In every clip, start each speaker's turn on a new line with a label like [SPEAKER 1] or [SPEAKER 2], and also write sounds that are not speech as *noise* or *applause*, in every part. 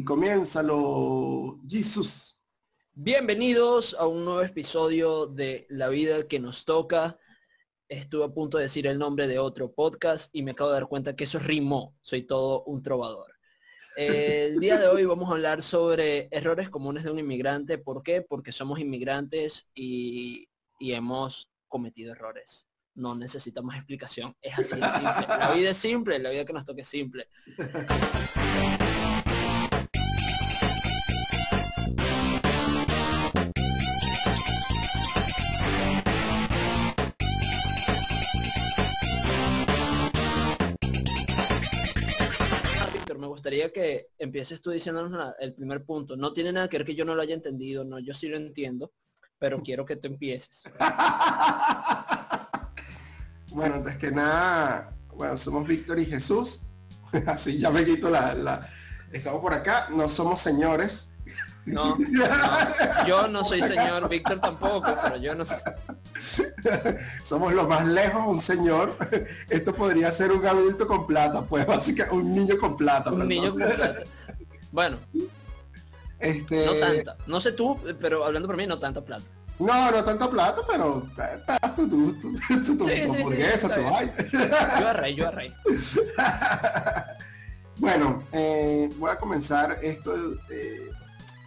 [SPEAKER 1] y comiénzalo, Jesús.
[SPEAKER 2] Bienvenidos a un nuevo episodio de La vida que nos toca. Estuve a punto de decir el nombre de otro podcast y me acabo de dar cuenta que eso rimó. Soy todo un trovador. El día de hoy vamos a hablar sobre errores comunes de un inmigrante. ¿Por qué? Porque somos inmigrantes y, y hemos cometido errores. No necesitamos explicación. Es así de simple. La vida es simple, la vida que nos toque es simple. Que empieces tú diciéndonos el primer punto. No tiene nada que ver que yo no lo haya entendido, no, yo sí lo entiendo, pero *laughs* quiero que tú empieces. *laughs*
[SPEAKER 1] Bueno, antes que nada, bueno, somos Víctor y Jesús. *laughs* Así ya me quito la, la- Estamos por acá, no somos señores.
[SPEAKER 2] No, no, yo no soy señor, Víctor tampoco, pero yo no soy. *laughs*
[SPEAKER 1] somos lo más lejos un señor. *laughs* Esto podría ser un adulto con plata, pues básicamente un niño con plata.
[SPEAKER 2] Un
[SPEAKER 1] perdón.
[SPEAKER 2] niño con plata. *laughs* Bueno,
[SPEAKER 1] Este,
[SPEAKER 2] no tanta. No sé tú, pero hablando por mí, no tanta plata.
[SPEAKER 1] No, no tanto plata, pero ta- tu, tu, tu, tu, tu
[SPEAKER 2] Sí, sí, sí,
[SPEAKER 1] hamburguesa,
[SPEAKER 2] está
[SPEAKER 1] tu
[SPEAKER 2] bien.
[SPEAKER 1] vaina.
[SPEAKER 2] Yo yo.
[SPEAKER 1] Bueno, eh, voy a comenzar esto eh,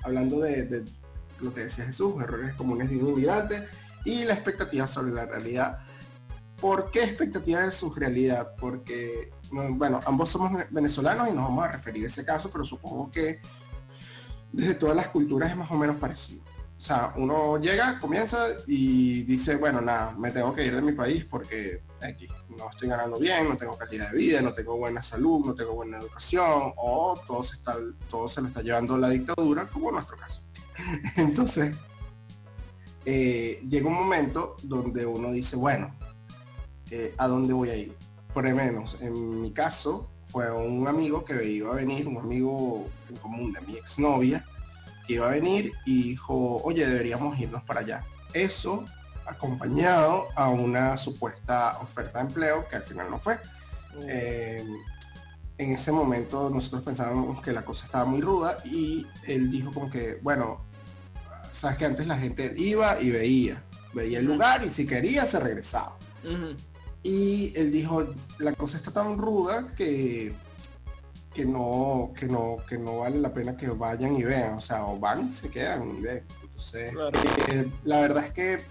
[SPEAKER 1] hablando de, lo que decía Jesús, errores comunes de un inmigrante y la expectativa sobre la realidad. ¿Por qué expectativa de su realidad? Porque, no, bueno, ambos somos venezolanos y nos vamos a referir a ese caso, pero supongo que desde todas las culturas es más o menos parecido. O sea, uno llega, comienza y dice, bueno, nada, me tengo que ir de mi país porque aquí no estoy ganando bien, no tengo calidad de vida, no tengo buena salud, no tengo buena educación, o todo se, está, todo se lo está llevando la dictadura, como en nuestro caso. *laughs* Entonces, eh, llega un momento donde uno dice, bueno, eh, ¿a dónde voy a ir? Por lo menos, en mi caso, fue un amigo que iba a venir, un amigo en común de mi exnovia, que iba a venir y dijo, oye, deberíamos irnos para allá. Eso acompañado a una supuesta oferta de empleo que al final no fue. Eh, en ese momento nosotros pensábamos que la cosa estaba muy ruda y él dijo como que, bueno, sabes que antes la gente iba y veía, veía el lugar y si quería se regresaba. Y él dijo, la cosa está tan ruda que, que, no, que, no, que no vale la pena que vayan y vean. O sea, o van y se quedan y ven. Entonces,
[SPEAKER 2] Claro.
[SPEAKER 1] eh, la verdad es que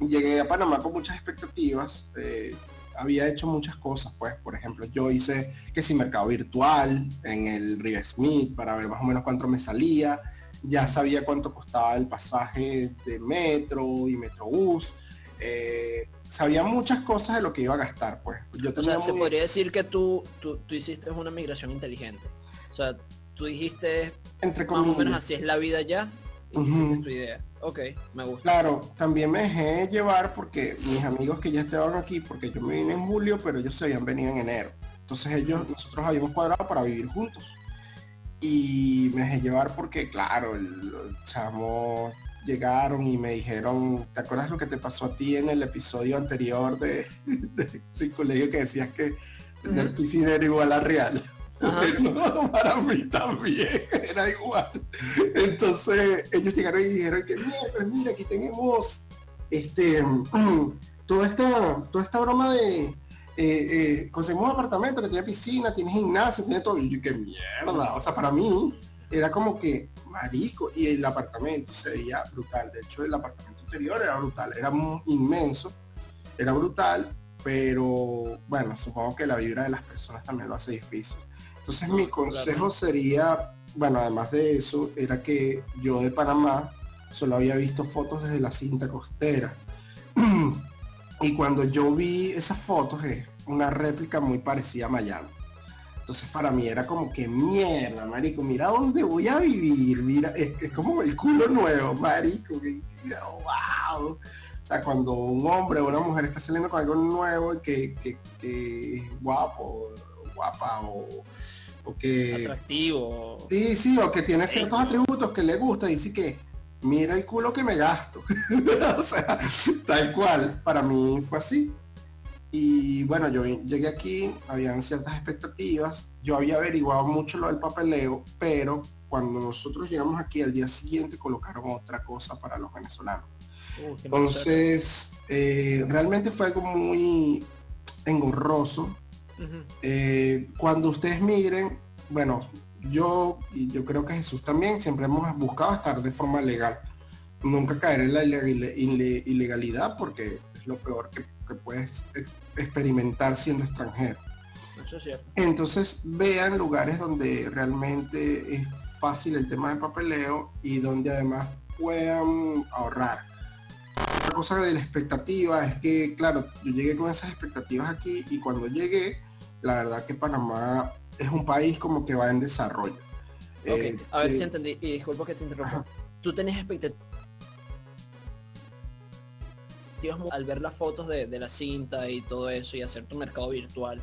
[SPEAKER 1] llegué a Panamá con muchas expectativas. eh, había hecho muchas cosas, pues, por ejemplo, yo hice que si mercado virtual en el River Smith para ver más o menos cuánto me salía. Ya sabía cuánto costaba el pasaje de metro y metrobús. Eh, sabía muchas cosas de lo que iba a gastar, pues. Yo
[SPEAKER 2] O se podría decir que tú, tú, tú hiciste una migración inteligente. O sea, tú dijiste
[SPEAKER 1] entre
[SPEAKER 2] más o menos
[SPEAKER 1] comillas.
[SPEAKER 2] así es la vida ya y
[SPEAKER 1] Ujú.
[SPEAKER 2] hiciste tu idea. Ok, me gusta.
[SPEAKER 1] Claro, también me dejé llevar porque mis amigos que ya estaban aquí, porque yo me vine en julio, pero ellos se habían venido en enero. Entonces ellos, nosotros habíamos cuadrado para vivir juntos. Y me dejé llevar porque, claro, el- los chamos llegaron y me dijeron, ¿te acuerdas lo que te pasó a ti en el episodio anterior de, *laughs* de- del colegio que decías que tener
[SPEAKER 2] Ujú.
[SPEAKER 1] piscina era igual a real? Para mí también *laughs* era igual. Entonces ellos llegaron y dijeron que mira, mira, aquí tenemos este *clears throat* toda esta, toda esta broma de eh, eh, conseguimos un apartamento que tiene piscina, tiene gimnasio, tiene todo. Y yo, qué mierda. O sea, para mí era como que marico. Y el apartamento se veía brutal. De hecho, el apartamento anterior era brutal, era inmenso, era brutal, pero bueno, supongo que la vibra de las personas también lo hace difícil. Entonces mi consejo sería, bueno, además de eso, era que yo de Panamá solo había visto fotos desde la cinta costera. *clears throat* y cuando yo vi esas fotos es una réplica muy parecida a Miami. Entonces para mí era como que mierda, marico, mira dónde voy a vivir, mira, es, como el culo nuevo, marico, que, wow. O sea, cuando un hombre o una mujer está saliendo con algo nuevo y que- que es guapo, guapa o, o que...
[SPEAKER 2] Atractivo.
[SPEAKER 1] Sí, sí, o que tiene ciertos atributos que le gusta, dice que mira el culo que me gasto. *laughs* o sea, tal cual, para mí fue así. y bueno, yo llegué aquí, habían ciertas expectativas, yo había averiguado mucho lo del papeleo, pero cuando nosotros llegamos aquí al día siguiente colocaron otra cosa para los venezolanos. Uh, Entonces, eh, realmente fue algo muy engorroso. Eh, cuando ustedes migren, bueno, yo y yo creo que Jesús también siempre hemos buscado estar de forma legal. Nunca caer en la ilegalidad porque es lo peor que, puedes experimentar siendo extranjero. Entonces vean lugares donde realmente es fácil el tema de papeleo y donde además puedan ahorrar. Cosa de la expectativa es que, claro, yo llegué con esas expectativas aquí y cuando llegué, la verdad que Panamá es un país como que va en desarrollo.
[SPEAKER 2] Ok, a ver si entendí, y disculpa que te interrumpa. ¿Tú tenés expectativas al ver las fotos de, la cinta y todo eso y hacer tu mercado virtual?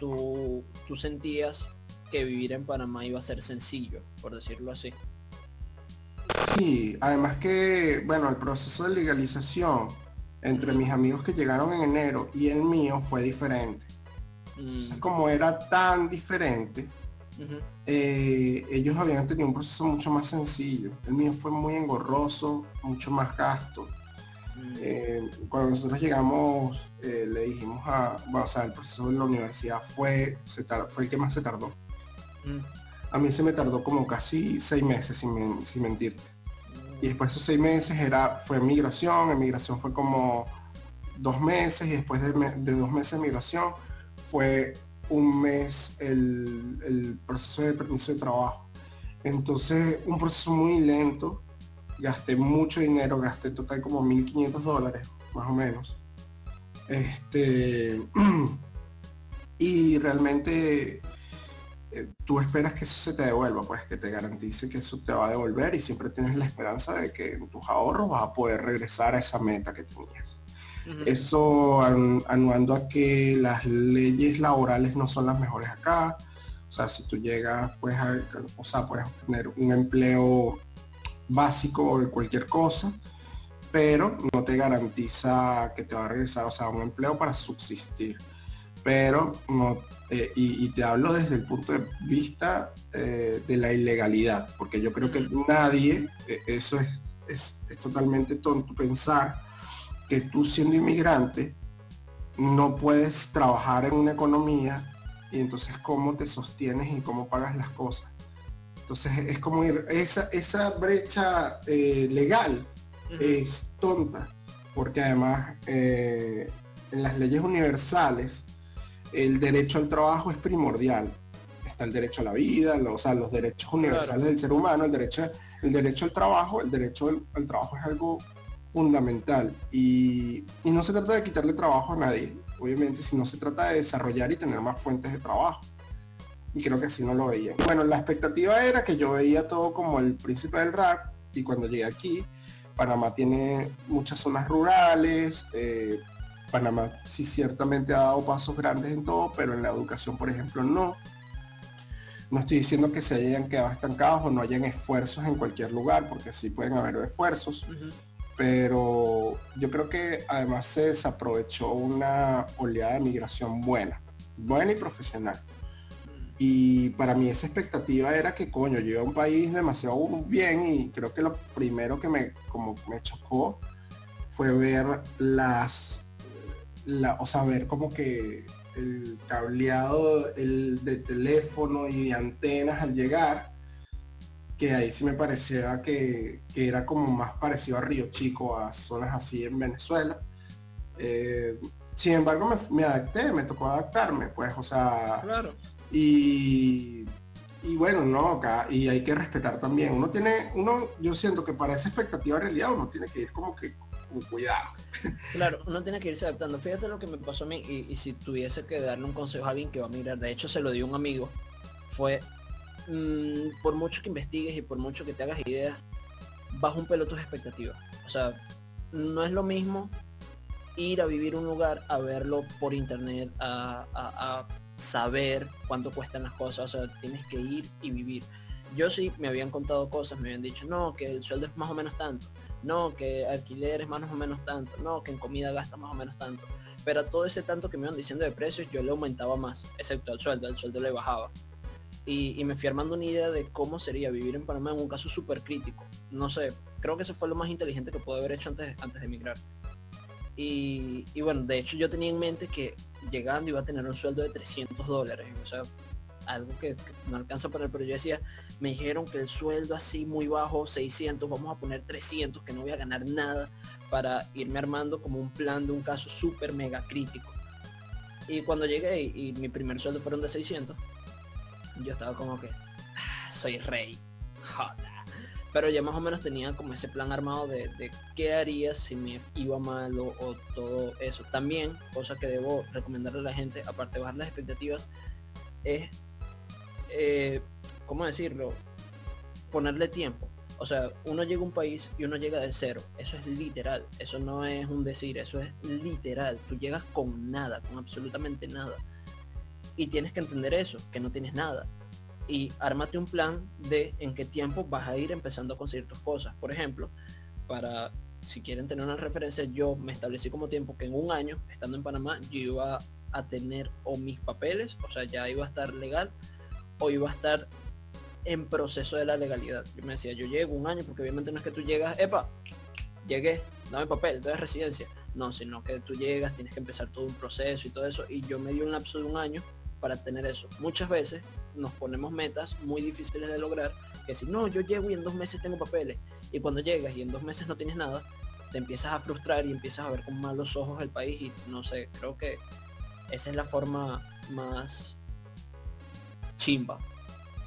[SPEAKER 2] ¿tú, ¿Tú sentías que vivir en Panamá iba a ser sencillo, por decirlo así?
[SPEAKER 1] Sí, además que, bueno, el proceso de legalización entre mis amigos que llegaron en enero y el mío fue diferente. Mm. como era tan diferente, eh, ellos habían tenido un proceso mucho más sencillo. El mío fue muy engorroso, mucho más gasto. Mm. Eh, cuando nosotros llegamos, eh, le dijimos a, bueno, o sea, el proceso de la universidad fue, fue el que más se tardó. Mm. A mí se me tardó como casi seis meses, sin, sin mentirte. Y después de esos seis meses era, fue migración, emigración fue como dos meses y después de, dos meses de migración fue un mes el, proceso de permiso de trabajo. Entonces, un proceso muy lento. Gasté mucho dinero, gasté total como 1.500 dólares, más o menos. Este, *clears throat* y realmente eh, tú esperas que eso se te devuelva, pues que te garantice que eso te va a devolver y siempre tienes la esperanza de que en tus ahorros vas a poder regresar a esa meta que tenías. Eso anuando a que las leyes laborales no son las mejores acá. O sea, si tú llegas, pues, a, o sea, puedes obtener un empleo básico de cualquier cosa, pero no te garantiza que te va a regresar, o sea, un empleo para subsistir. Pero no, eh, y, te hablo desde el punto de vista eh, de la ilegalidad, porque yo creo que nadie, eh, eso es, es, es totalmente tonto pensar que tú siendo inmigrante no puedes trabajar en una economía y entonces cómo te sostienes y cómo pagas las cosas. Entonces es como ir, esa, esa brecha eh, legal es tonta, porque además en las leyes universales el derecho al trabajo es primordial. Está el derecho a la vida, o sea, los derechos universales del ser humano, el derecho, el derecho al trabajo, el derecho al trabajo es algo fundamental y, no se trata de quitarle trabajo a nadie, obviamente, sino se trata de desarrollar y tener más fuentes de trabajo. Y creo que así no lo veía. Bueno, la expectativa era que yo veía todo como el príncipe del rap y cuando llegué aquí, Panamá tiene muchas zonas rurales, eh, Panamá sí ciertamente ha dado pasos grandes en todo, pero en la educación, por ejemplo, no. No estoy diciendo que se hayan quedado estancados o no hayan esfuerzos en cualquier lugar, porque sí pueden haber esfuerzos pero yo creo que además se desaprovechó una oleada de migración buena, buena y profesional. Y para mí esa expectativa era que, coño, yo a un país demasiado bien y creo que lo primero que me, como me chocó fue ver las, la, o sea, ver como que el cableado el de teléfono y de antenas al llegar que ahí sí me parecía que, era como más parecido a Río Chico, a zonas así en Venezuela. Eh, sin embargo, me, adapté, me tocó adaptarme, pues, o sea,
[SPEAKER 2] claro.
[SPEAKER 1] y, y bueno, no, acá, y hay que respetar también. Uno tiene, uno, yo siento que para esa expectativa de realidad uno tiene que ir como que cuidado.
[SPEAKER 2] Claro, uno tiene que irse adaptando. Fíjate lo que me pasó a mí, y, si tuviese que darle un consejo a alguien que va a mirar, de hecho se lo dio un amigo, fue Mm, por mucho que investigues y por mucho que te hagas ideas, bajo un pelo tus expectativas. O sea, no es lo mismo ir a vivir un lugar, a verlo por internet, a, saber cuánto cuestan las cosas. O sea, tienes que ir y vivir. Yo sí me habían contado cosas, me habían dicho, no, que el sueldo es más o menos tanto, no, que alquiler es más o menos tanto, no, que en comida gasta más o menos tanto. Pero todo ese tanto que me iban diciendo de precios, yo le aumentaba más, excepto el sueldo, el sueldo le bajaba. Y, me fui armando una idea de cómo sería vivir en Panamá en un caso súper crítico. No sé, creo que eso fue lo más inteligente que pude haber hecho antes, antes de emigrar. Y, y, bueno, de hecho yo tenía en mente que llegando iba a tener un sueldo de 300 dólares. O sea, algo que, no alcanza para el pero yo decía, me dijeron que el sueldo así muy bajo, 600, vamos a poner 300, que no voy a ganar nada para irme armando como un plan de un caso súper mega crítico. Y cuando llegué y, mi primer sueldo fueron de 600, yo estaba como que, ah, soy rey, Pero ya más o menos tenía como ese plan armado de, qué haría si me iba mal o, todo eso. También, cosa que debo recomendarle a la gente, aparte de bajar las expectativas, es eh, ¿cómo decirlo? Ponerle tiempo. O sea, uno llega a un país y uno llega de cero. Eso es literal. Eso no es un decir, eso es literal. Tú llegas con nada, con absolutamente nada. Y tienes que entender eso, que no tienes nada. Y ármate un plan de en qué tiempo vas a ir empezando a conseguir tus cosas. Por ejemplo, para si quieren tener una referencia, yo me establecí como tiempo que en un año, estando en Panamá, yo iba a tener o mis papeles, o sea, ya iba a estar legal, o iba a estar en proceso de la legalidad. Yo me decía, yo llego un año, porque obviamente no es que tú llegas, epa, llegué, dame papel, entonces residencia. No, sino que tú llegas, tienes que empezar todo un proceso y todo eso. Y yo me di un lapso de un año para tener eso. Muchas veces nos ponemos metas muy difíciles de lograr, que si no, yo llego y en dos meses tengo papeles. Y cuando llegas y en dos meses no tienes nada, te empiezas a frustrar y empiezas a ver con malos ojos el país y no sé, creo que esa es la forma más chimba.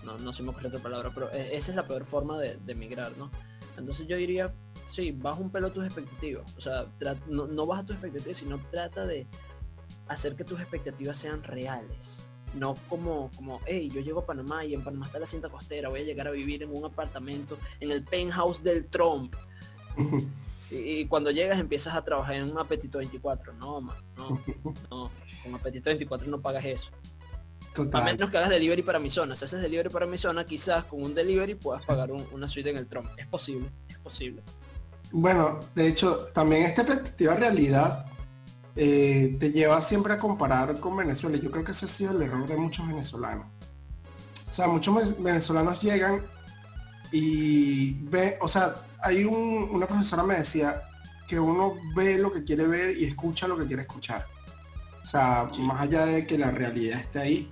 [SPEAKER 2] No, no se me ocurre otra palabra, pero e, esa es la peor forma de, emigrar, ¿no? Entonces yo diría, sí, baja un pelo tus expectativas. O sea, no, no baja tus expectativas, sino trata de hacer que tus expectativas sean reales. No como, como, hey, yo llego a Panamá y en Panamá está la cinta costera, voy a llegar a vivir en un apartamento, en el penthouse del Trump. *laughs* y, cuando llegas empiezas a trabajar en un apetito 24. No, man, no, no. Con apetito 24 no pagas eso. A menos que hagas delivery para mi zona. Si haces delivery para mi zona, quizás con un delivery puedas pagar una suite en el Trump. Es posible, es posible.
[SPEAKER 1] Bueno, de hecho, también esta perspectiva realidad eh, te lleva siempre a comparar con Venezuela. Yo creo que ese ha sido el error de muchos venezolanos. O sea, muchos venezolanos llegan y ve, o sea, hay una profesora me decía que uno ve lo que quiere ver y escucha lo que quiere escuchar. O sea, más allá de que la realidad esté ahí,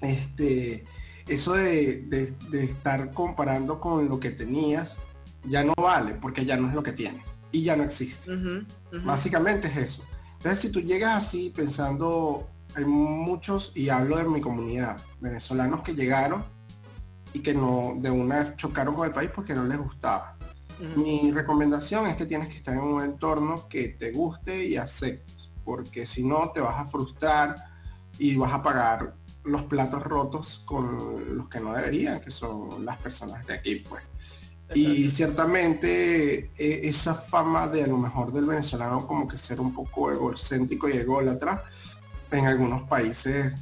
[SPEAKER 1] este, eso de, estar comparando con lo que tenías ya no vale porque ya no es lo que tienes y ya no existe. Básicamente es eso. Entonces, si tú llegas así pensando, hay muchos, y hablo de mi comunidad, venezolanos que llegaron y que no de una chocaron con el país porque no les gustaba. Mi recomendación es que tienes que estar en un entorno que te guste y aceptes, porque si no te vas a frustrar y vas a pagar los platos rotos con los que no deberían, que son las personas de aquí, pues. Y ciertamente e, esa fama de a lo mejor del venezolano como que ser un poco egocéntrico y ególatra, en algunos países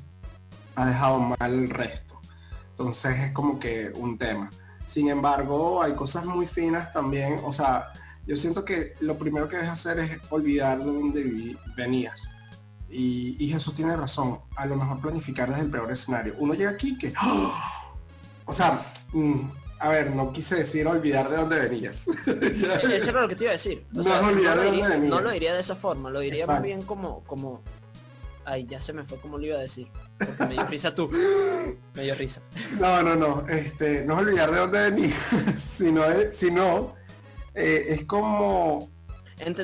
[SPEAKER 1] ha dejado mal el resto. Entonces es como que un tema. Sin embargo, hay cosas muy finas también. O sea, yo siento que lo primero que debes hacer es olvidar de dónde venías. Y, Jesús tiene razón, a lo mejor planificar desde el peor escenario. Uno llega aquí que... O sea, mm, a ver, no quise decir olvidar de dónde venías.
[SPEAKER 2] Eso es lo que te iba a decir. no, lo diría, de esa forma, lo diría más bien como, como... Ay, ya se me fue como lo iba a decir. Porque me dio risa tú. *laughs* Me dio risa.
[SPEAKER 1] No, no, no. Este, no es olvidar de dónde venías, *laughs* sino, sino eh, es como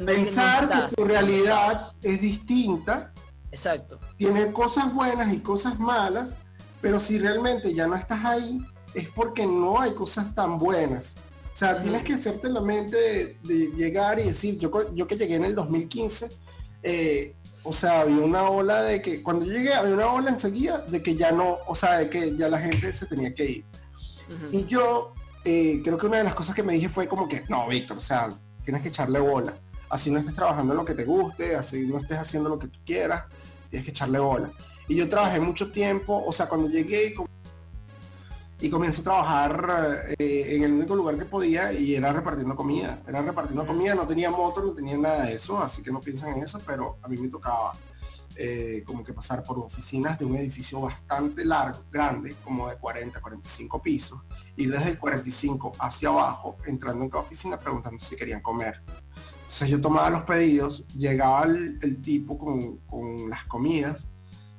[SPEAKER 1] pensar que, tu realidad es distinta.
[SPEAKER 2] Exacto.
[SPEAKER 1] Tiene cosas buenas y cosas malas, pero si realmente ya no estás ahí, es porque no hay cosas tan buenas. O sea, tienes que hacerte la mente de, llegar y decir, yo, yo que llegué en el 2015, eh, o sea, había una ola de que, cuando yo llegué, había una ola enseguida de que ya no, o sea, de que ya la gente se tenía que ir. Y yo eh, creo que una de las cosas que me dije fue como que, no, Víctor, o sea, tienes que echarle bola. Así no estés trabajando en lo que te guste, así no estés haciendo lo que tú quieras, tienes que echarle bola. Y yo trabajé mucho tiempo, o sea, cuando llegué, y comencé a trabajar eh, en el único lugar que podía y era repartiendo comida. Era repartiendo comida, no tenía moto, no tenía nada de eso, así que no piensan en eso, pero a mí me tocaba eh, como que pasar por oficinas de un edificio bastante largo, grande, como de 40, 45 pisos, y desde el 45 hacia abajo, entrando en cada oficina preguntando si querían comer. Entonces yo tomaba los pedidos, llegaba el, tipo con, con, las comidas,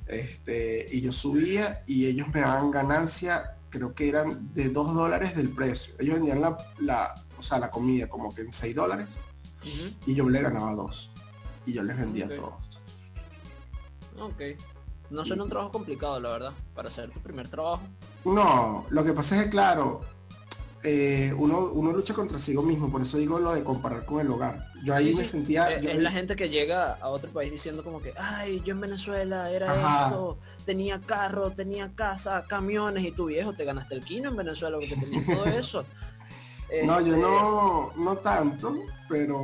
[SPEAKER 1] este, y yo subía y ellos me daban ganancia, creo que eran de 2 dólares del precio. Ellos vendían la, la, o sea, la comida como que en 6 dólares, y yo le ganaba 2. Y yo les vendía todo.
[SPEAKER 2] Ok. No suena un trabajo complicado, la verdad, para hacer tu primer trabajo.
[SPEAKER 1] No, lo que pasa es que, claro, eh, uno, uno lucha contra sí mismo, por eso digo lo de comparar con el hogar. Yo ahí me sentía...
[SPEAKER 2] Eh,
[SPEAKER 1] es,
[SPEAKER 2] la gente que llega a otro país diciendo como que, ay, yo en Venezuela era esto, tenía carro, tenía casa, camiones, y tu viejo te ganaste el kino en Venezuela porque tenías todo eso. *laughs*
[SPEAKER 1] No, yo no, este, no tanto, pero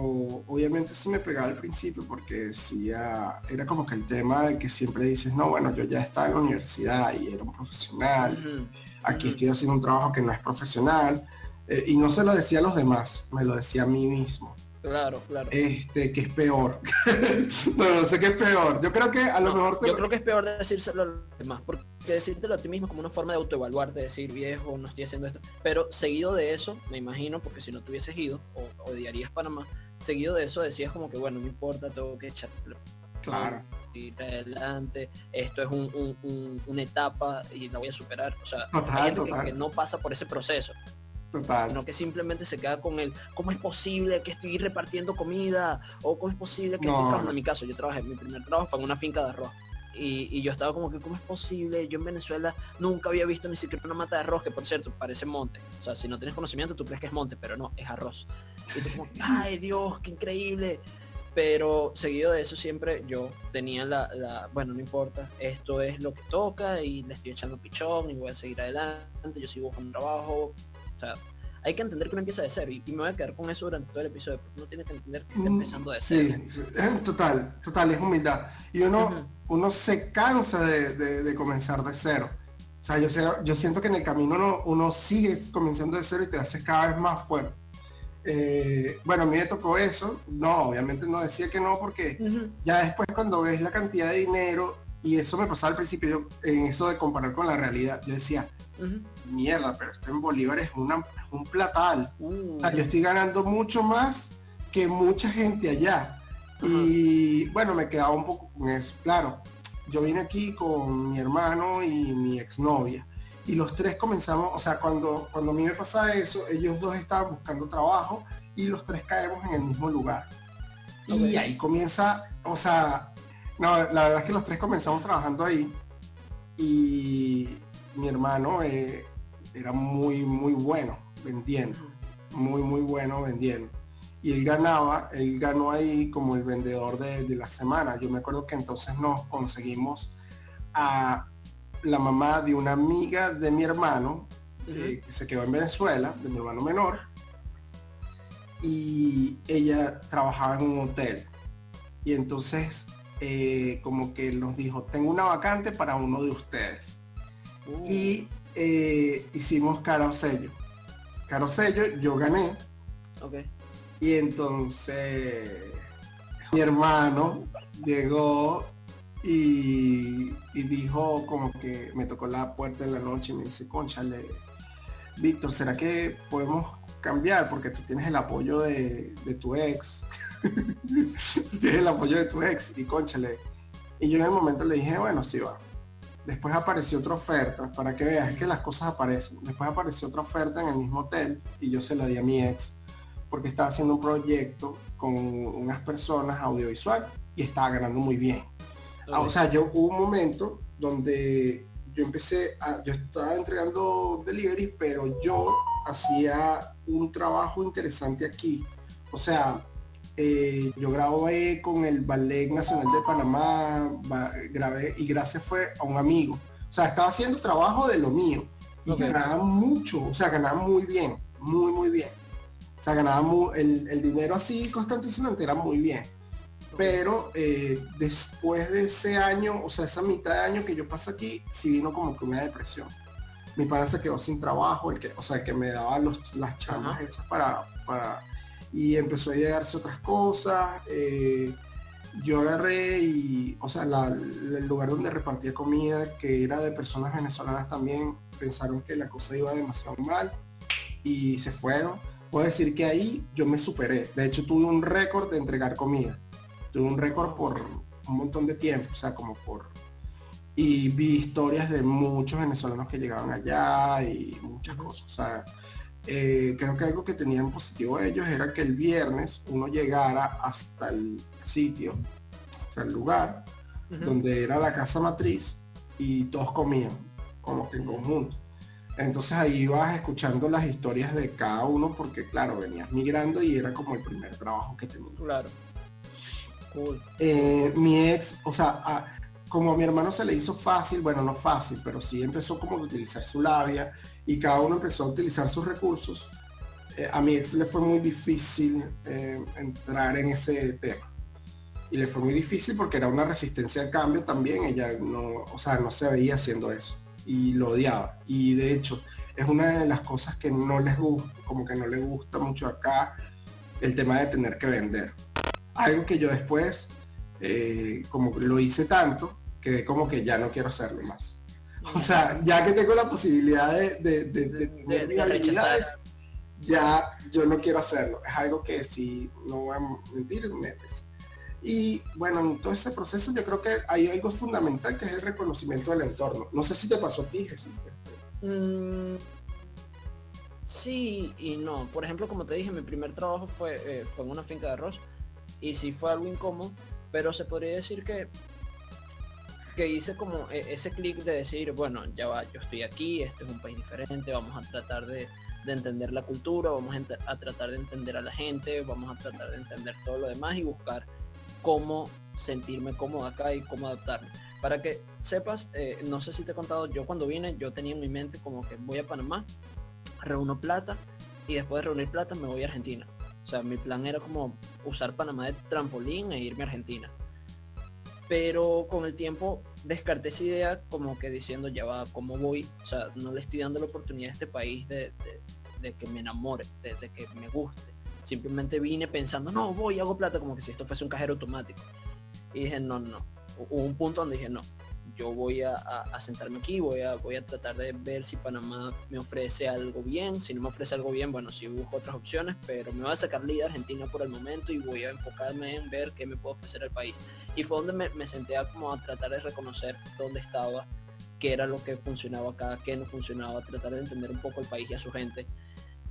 [SPEAKER 1] obviamente sí me pegaba al principio porque decía, era como que el tema de que siempre dices, no, bueno, yo ya estaba en la universidad y era un profesional, aquí estoy haciendo un trabajo que no es profesional, eh, y no se lo decía a los demás, me lo decía a mí mismo.
[SPEAKER 2] Claro, claro.
[SPEAKER 1] Este, que es peor. *laughs* no, no sé qué es peor. Yo creo que a lo mejor...
[SPEAKER 2] Yo creo que es peor decírselo a los demás, porque decírtelo a ti mismo como una forma de autoevaluarte, decir, viejo, no estoy haciendo esto. Pero seguido de eso, me imagino, porque si no te hubieses ido, o odiarías Panamá, seguido de eso decías como que, bueno, no importa, tengo que echarlo.
[SPEAKER 1] Claro.
[SPEAKER 2] Ir adelante, esto es un, una etapa y la voy a superar. O sea,
[SPEAKER 1] hay
[SPEAKER 2] gente que no pasa por ese proceso.
[SPEAKER 1] Total.
[SPEAKER 2] Sino que simplemente se queda con el, ¿cómo es posible que estoy repartiendo comida? O ¿cómo es posible que estoy trabajando? En mi caso, yo trabajé, mi primer trabajo fue en una finca de arroz. Y, yo estaba como que, ¿cómo es posible? Yo en Venezuela nunca había visto ni siquiera una mata de arroz, que por cierto, parece monte. O sea, si no tienes conocimiento, tú crees que es monte, pero no, es arroz. Y tú como, *laughs* ¡ay Dios, qué increíble! Pero seguido de eso siempre yo tenía la, la, bueno, no importa, esto es lo que toca y le estoy echando pichón y voy a seguir adelante, yo sigo un trabajo, o sea, hay que entender que uno empieza de cero y, me voy a quedar con eso durante todo el episodio, porque uno tiene que entender que está mm, empezando de cero. Sí,
[SPEAKER 1] total, total, es humildad. Y uno, uno se cansa de, comenzar de cero. O sea, yo, sé, yo siento que en el camino uno, uno sigue comenzando de cero y te hace cada vez más fuerte. Eh, bueno, a mí me tocó eso. No, obviamente no decía que no, porque ya después cuando ves la cantidad de dinero, y eso me pasaba al principio, yo, en eso de comparar con la realidad, yo decía, mierda, pero esto en Bolívar es, un platal. Uh. yo estoy ganando mucho más que mucha gente allá. Y bueno, me quedaba un poco con eso. Claro, yo vine aquí con mi hermano y mi exnovia. Y los tres comenzamos, o sea, cuando, cuando a mí me pasa eso, ellos dos estaban buscando trabajo y los tres caemos en el mismo lugar. Y ahí comienza, o sea, no, la verdad es que los tres comenzamos trabajando ahí. Y mi hermano eh, era muy, muy bueno vendiendo, muy, muy bueno vendiendo. Y él ganaba, él ganó ahí como el vendedor de, la semana. Yo me acuerdo que entonces nos conseguimos a la mamá de una amiga de mi hermano, eh, que se quedó en Venezuela, de mi hermano menor, y ella trabajaba en un hotel. Y entonces eh, como que nos dijo, tengo una vacante para uno de ustedes. Uh. Y eh, hicimos caro sello. Caro sello, yo gané. Y entonces mi hermano llegó y, dijo como que me tocó la puerta en la noche y me dice, conchale, Víctor, ¿será que podemos cambiar? Porque tú tienes el apoyo de, de tu ex. *laughs* tienes el apoyo de tu ex y conchale. Y yo en el momento le dije, bueno, sí va. Después apareció otra oferta, para que veas que las cosas aparecen. Después apareció otra oferta en el mismo hotel y yo se la di a mi ex porque estaba haciendo un proyecto con unas personas audiovisual y estaba ganando muy bien. Ah, o sea, yo hubo un momento donde yo empecé a, yo estaba entregando delivery, pero yo hacía un trabajo interesante aquí. O sea, eh, yo grabé con el Ballet Nacional de Panamá, grabé y gracias fue a un amigo. O sea, estaba haciendo trabajo de lo mío y ganaba mucho, o sea, ganaba muy bien, muy, muy bien. O sea, ganaba el, dinero así constante y era muy bien. Pero eh, después de ese año, o sea, esa mitad de año que yo pasé aquí, sí vino como que una depresión. Mi padre se quedó sin trabajo, el que, o sea, que me daba los, las chamas esas para, para, y empezó a llegarse otras cosas. Eh, yo agarré y, o sea, el lugar donde repartía comida, que era de personas venezolanas también, pensaron que la cosa iba demasiado mal y se fueron. Puedo decir que ahí yo me superé. De hecho, tuve un récord de entregar comida. Tuve un récord por un montón de tiempo, o sea, como por... Y vi historias de muchos venezolanos que llegaban allá y muchas cosas. O sea, eh, creo que algo que tenían positivo ellos era que el viernes uno llegara hasta el sitio, o sea, el lugar, donde era la casa matriz y todos comían, como que en conjunto. Entonces ahí vas escuchando las historias de cada uno porque claro, venías migrando y era como el primer trabajo que tenía.
[SPEAKER 2] Claro.
[SPEAKER 1] Eh, mi ex, o sea, como a mi hermano se le hizo fácil, bueno, no fácil, pero sí empezó como a utilizar su labia y cada uno empezó a utilizar sus recursos. Eh, a mi ex le fue muy difícil eh, entrar en ese tema. Y le fue muy difícil porque era una resistencia al cambio también. Ella no, o sea, no se veía haciendo eso. Y lo odiaba. Y de hecho, es una de las cosas que no les gusta, como que no le gusta mucho acá, el tema de tener que vender. Algo que yo después, eh, como lo hice tanto, que como que ya no quiero hacerlo más. O sea, ya que tengo la posibilidad de, de, de, ya yo no quiero hacerlo. Es algo que si no voy a mentir, me y bueno, en todo ese proceso yo creo que hay algo fundamental que es el reconocimiento del entorno. No sé si te pasó a ti, Jesús.
[SPEAKER 2] Mm, sí y no. Por ejemplo, como te dije, mi primer trabajo fue, eh, fue en una finca de arroz y sí fue algo incómodo, pero se podría decir que que hice como e, ese clic de decir, bueno, ya va, yo estoy aquí, este es un país diferente, vamos a tratar de, entender la cultura, vamos a, tratar de entender a la gente, vamos a tratar de entender todo lo demás y buscar cómo sentirme cómodo acá y cómo adaptarme. Para que sepas, eh, no sé si te he contado, yo cuando vine, yo tenía en mi mente como que voy a Panamá, reúno plata y después de reunir plata me voy a Argentina. O sea, mi plan era como usar Panamá de trampolín e irme a Argentina. Pero con el tiempo descarté esa idea como que diciendo, ya va, ¿cómo voy? O sea, no le estoy dando la oportunidad a este país de, que me enamore, de, que me guste. Simplemente vine pensando, no, voy, hago plata como que si esto fuese un cajero automático. Y dije, no, no. Hubo un punto donde dije, no, yo voy a, sentarme aquí, voy a, voy a tratar de ver si Panamá me ofrece algo bien, si no me ofrece algo bien, bueno, si busco otras opciones, pero me voy a sacar de Argentina por el momento y voy a enfocarme en ver qué me puede ofrecer el país. Y fue donde me, senté a como a tratar de reconocer dónde estaba, qué era lo que funcionaba acá, qué no funcionaba, tratar de entender un poco el país y a su gente.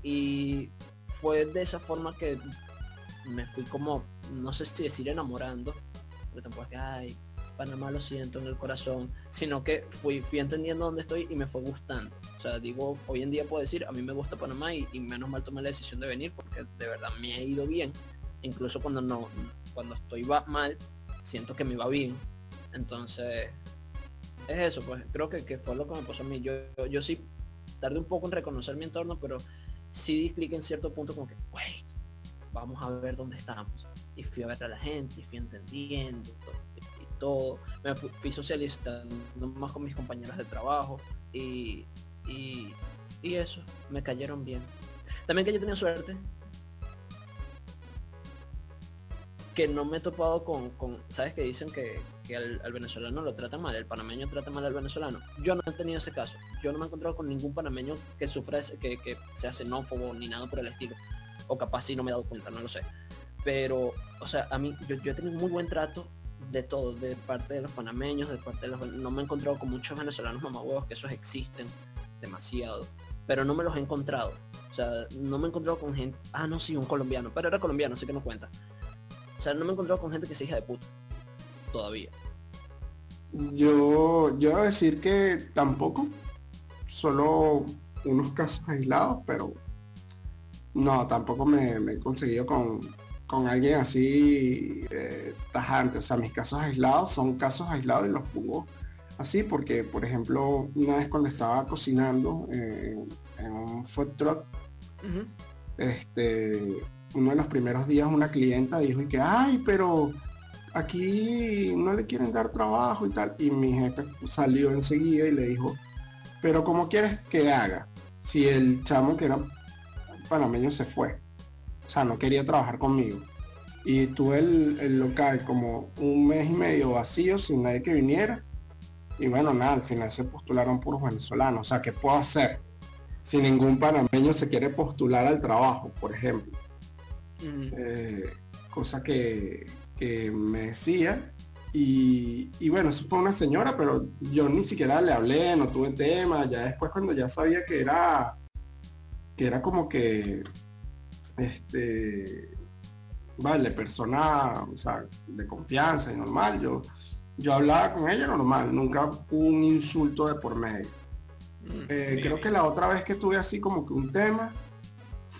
[SPEAKER 2] Y fue de esa forma que me fui como, no sé si decir enamorando, pero tampoco es que, ay, Panamá lo siento en el corazón, sino que fui, fui entendiendo dónde estoy y me fue gustando. O sea, digo, hoy en día puedo decir, a mí me gusta Panamá y, menos mal tomé la decisión de venir porque de verdad me ha ido bien. Incluso cuando no, cuando estoy mal, siento que me va bien. Entonces, es eso, pues creo que, que fue lo que me pasó a mí. Yo, yo, sí tardé un poco en reconocer mi entorno, pero sí di clic en cierto punto como que, wait, vamos a ver dónde estamos. Y fui a ver a la gente, y fui entendiendo todo. Me fui socializando más con mis compañeros de trabajo y, y, eso, me cayeron bien. También que yo tenía suerte que no me he topado con, ¿sabes? Que dicen que, al, venezolano lo trata mal, el panameño trata mal al venezolano. Yo no he tenido ese caso. Yo no me he encontrado con ningún panameño que sufra, que, que sea xenófobo ni nada por el estilo. O capaz sí no me he dado cuenta, no lo sé. Pero, o sea, a mí, yo, yo he tenido muy buen trato de todo, de parte de los panameños, de parte de los... No me he encontrado con muchos venezolanos mamahuevos, que esos existen demasiado, pero no me los he encontrado. O sea, no me he encontrado con gente... Ah, no, sí, un colombiano, pero era colombiano, así que no cuenta. O sea, no me he encontrado con gente que se hija de puta. Todavía.
[SPEAKER 1] Yo, yo a decir que tampoco. Solo unos casos aislados, pero no, tampoco me, me he conseguido con, con alguien así eh, tajante. O sea, mis casos aislados son casos aislados y los pongo así porque, por ejemplo, una vez cuando estaba cocinando eh, en un food truck, este, uno de los primeros días una clienta dijo y que, ay, pero aquí no le quieren dar trabajo y tal. Y mi jefe salió enseguida y le dijo, Pero ¿cómo quieres que haga? Si el chamo que era panameño se fue. O sea, no quería trabajar conmigo. Y tuve el, el local como un mes y medio vacío sin nadie que viniera. Y bueno, nada, al final se postularon puros venezolanos. O sea, ¿qué puedo hacer? Si ningún panameño se quiere postular al trabajo, por ejemplo. Eh, cosa que, que me decía. Y, y, bueno, eso fue una señora, pero yo ni siquiera le hablé, no tuve tema. Ya después cuando ya sabía que era, que era como que, este, vale, persona, o sea, de confianza y normal, yo, yo hablaba con ella normal, nunca un insulto de por medio. Mm, eh, creo que la otra vez que tuve así como que un tema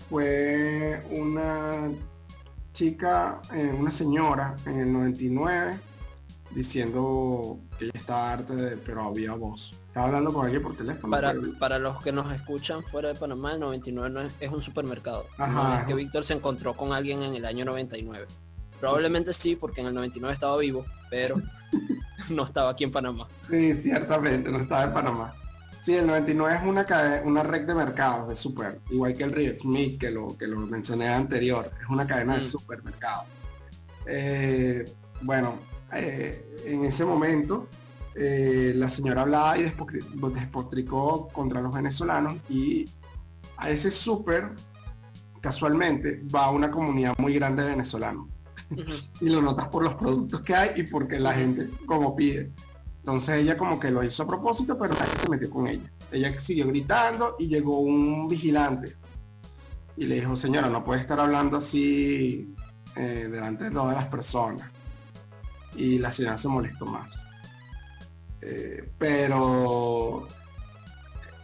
[SPEAKER 1] fue una chica, eh, una señora en el 99 diciendo que ella estaba harta de, pero había voz. Estaba hablando con alguien por teléfono.
[SPEAKER 2] Para, para los que nos escuchan fuera de Panamá, el 99 es, un supermercado.
[SPEAKER 1] Ajá,
[SPEAKER 2] es que Víctor se encontró con alguien en el año 99. Probablemente sí, porque en el 99 estaba vivo, pero *laughs* no estaba aquí en Panamá.
[SPEAKER 1] Sí, ciertamente, no estaba en Panamá. Sí, el 99 es una, una red de mercados de super, igual que el Rio Smith, que lo, que lo mencioné anterior, es una cadena de mm. supermercados. Eh, bueno, eh, en ese momento eh, la señora hablaba y despotricó contra los venezolanos y a ese súper casualmente va una comunidad muy grande de venezolanos. *laughs* y lo notas por los productos que hay y porque la gente como pide. Entonces ella como que lo hizo a propósito, pero nadie se metió con ella. Ella siguió gritando y llegó un vigilante y le dijo, señora, no puede estar hablando así eh, delante de todas las personas. Y la señora se molestó más. Eh, pero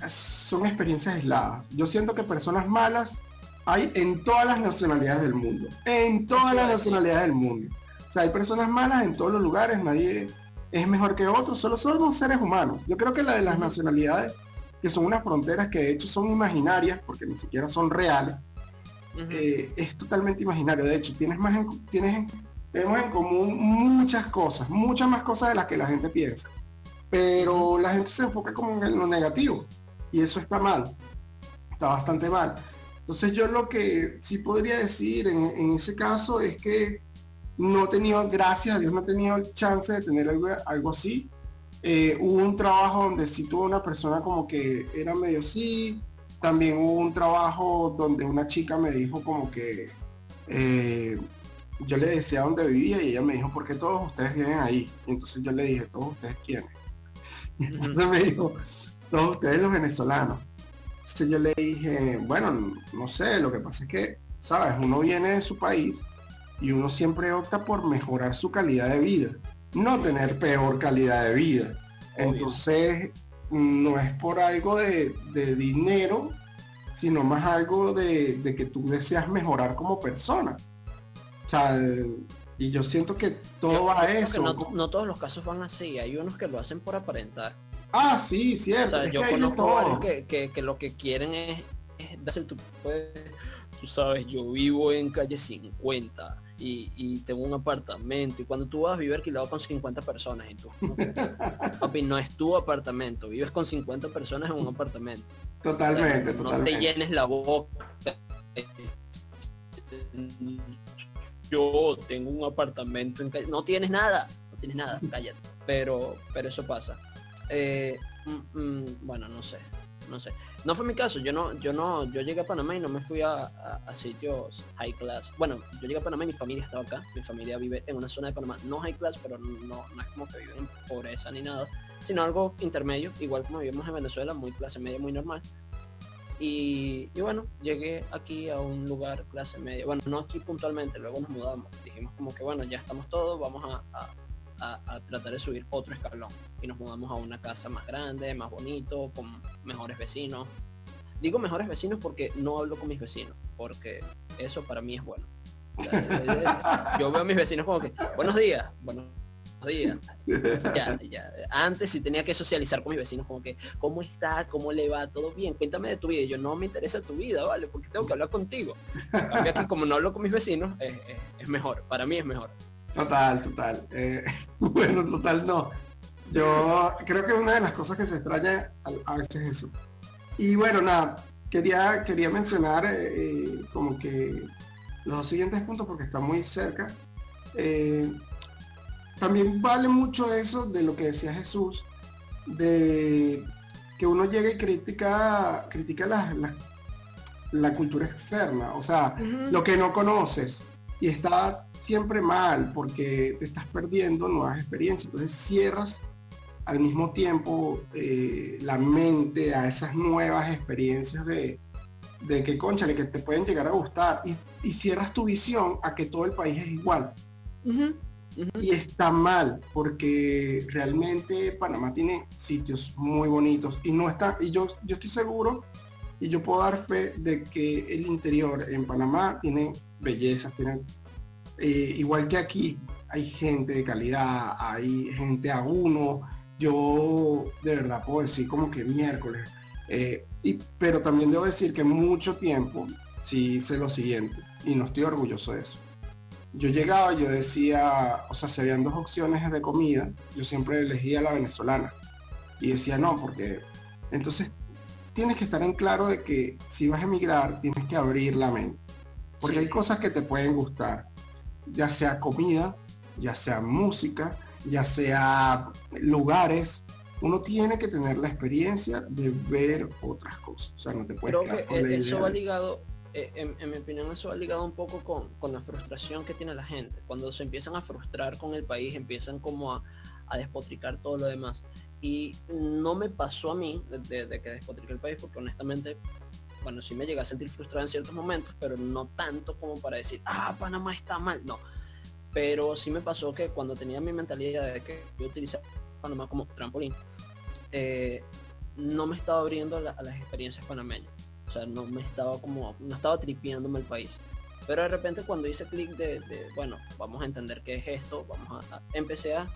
[SPEAKER 1] son experiencias aisladas. Yo siento que personas malas hay en todas las nacionalidades del mundo. En todas las nacionalidades del mundo. O sea, hay personas malas en todos los lugares, nadie es mejor que otros, solo somos seres humanos. Yo creo que la de las nacionalidades, que son unas fronteras que de hecho son imaginarias, porque ni siquiera son reales, eh, es totalmente imaginario. De hecho, tienes más tienes tenemos en común muchas cosas, muchas más cosas de las que la gente piensa. Pero la gente se enfoca como en lo negativo. Y eso está mal. Está bastante mal. Entonces yo lo que sí podría decir en, en ese caso es que no he tenido, gracias a Dios, no he tenido chance de tener algo, así. Eh, hubo un trabajo donde sí tuvo una persona como que era medio sí. También hubo un trabajo donde una chica me dijo como que eh, yo le decía dónde vivía y ella me dijo, ¿por qué todos ustedes vienen ahí? Y entonces yo le dije, ¿todos ustedes quiénes? *laughs* Y entonces me dijo, todos ustedes los venezolanos. Entonces yo le dije, bueno, no sé, lo que pasa es que, ¿sabes? Uno viene de su país y uno siempre opta por mejorar su calidad de vida, no tener peor calidad de vida. Entonces, no es por algo de, dinero, sino más algo de, que tú deseas mejorar como persona. O sea, y yo siento que todo va a eso.
[SPEAKER 2] No, todos los casos van así, hay unos que lo hacen por aparentar.
[SPEAKER 1] Ah, sí, cierto.
[SPEAKER 2] yo conozco que, que, lo que quieren es, darse tu, tú sabes, yo vivo en calle 50 y, tengo un apartamento y cuando tú vas a vivir alquilado con 50 personas y tú, *laughs* papi, no es tu apartamento, vives con 50 personas en un apartamento.
[SPEAKER 1] Totalmente,
[SPEAKER 2] no, te llenes la boca. Yo tengo un apartamento en calle, no tienes nada, no tienes nada, *laughs* cállate. Pero, pero eso pasa. Eh, mm, mm, bueno, no sé, no sé. No fue mi caso, yo no, yo no, yo llegué a Panamá y no me fui a, sitios high class. Bueno, yo llegué a Panamá y mi familia estaba acá. Mi familia vive en una zona de Panamá, no high class, pero no, no es como que viven en pobreza ni nada, sino algo intermedio, igual como vivimos en Venezuela, muy clase media, muy normal. Y, bueno, llegué aquí a un lugar clase media. Bueno, no aquí puntualmente, luego nos mudamos. Dijimos como que bueno, ya estamos todos, vamos a, a, tratar de subir otro escalón y nos mudamos a una casa más grande, más bonito, con mejores vecinos. Digo mejores vecinos porque no hablo con mis vecinos, porque eso para mí es bueno. Yo veo a mis vecinos como que, buenos días, buenos días. Ya, ya. Antes sí tenía que socializar con mis vecinos como que, ¿cómo está? ¿Cómo le va? ¿Todo bien? Cuéntame de tu vida. yo no me interesa tu vida, ¿vale? Porque tengo que hablar contigo. Como no hablo con mis vecinos, es mejor. Para mí es mejor.
[SPEAKER 1] Total, total. Eh, *laughs* bueno, total no. Yo creo que una de las cosas que se extraña a, veces es eso. Y bueno, nada, quería, quería mencionar eh, como que los siguientes puntos porque están muy cerca. Eh, también vale mucho eso de lo que decía Jesús, de que uno llegue y critica, critica la, la, cultura externa, o sea, lo que no conoces. Y está siempre mal porque te estás perdiendo nuevas experiencias. Entonces cierras al mismo tiempo eh, la mente a esas nuevas experiencias de, de que, conchale, que te pueden llegar a gustar y, cierras tu visión a que todo el país es igual. Y está mal, porque realmente Panamá tiene sitios muy bonitos y no está, y yo, yo estoy seguro y yo puedo dar fe de que el interior en Panamá tiene belleza, tiene, eh, igual que aquí, hay gente de calidad, hay gente a uno, yo de verdad puedo decir como que miércoles, eh, y, pero también debo decir que mucho tiempo sí hice lo siguiente, y no estoy orgulloso de eso yo llegaba, yo decía, o sea, se habían dos opciones de comida, yo siempre elegía la venezolana. Y decía, no, porque entonces tienes que estar en claro de que si vas a emigrar, tienes que abrir la mente. Porque hay cosas que te pueden gustar, ya sea comida, ya sea música, ya sea lugares. Uno tiene que tener la experiencia de ver otras cosas. O sea, no te puedes
[SPEAKER 2] Creo que e-, eso va ligado eh, en, mi opinión eso ha ligado un poco con, la frustración que tiene la gente. Cuando se empiezan a frustrar con el país, empiezan como a, despotricar todo lo demás. Y no me pasó a mí de, que despotrique el país, porque honestamente, bueno, sí me llega a sentir frustrado en ciertos momentos, pero no tanto como para decir, ah, Panamá está mal. No. Pero sí me pasó que cuando tenía mi mentalidad de que yo utilizaba Panamá como trampolín, eh, no me estaba abriendo a las experiencias panameñas o sea, no me estaba como, no estaba tripeándome el país. Pero de repente cuando hice clic de, bueno, vamos a entender qué es esto, vamos a, empecé a,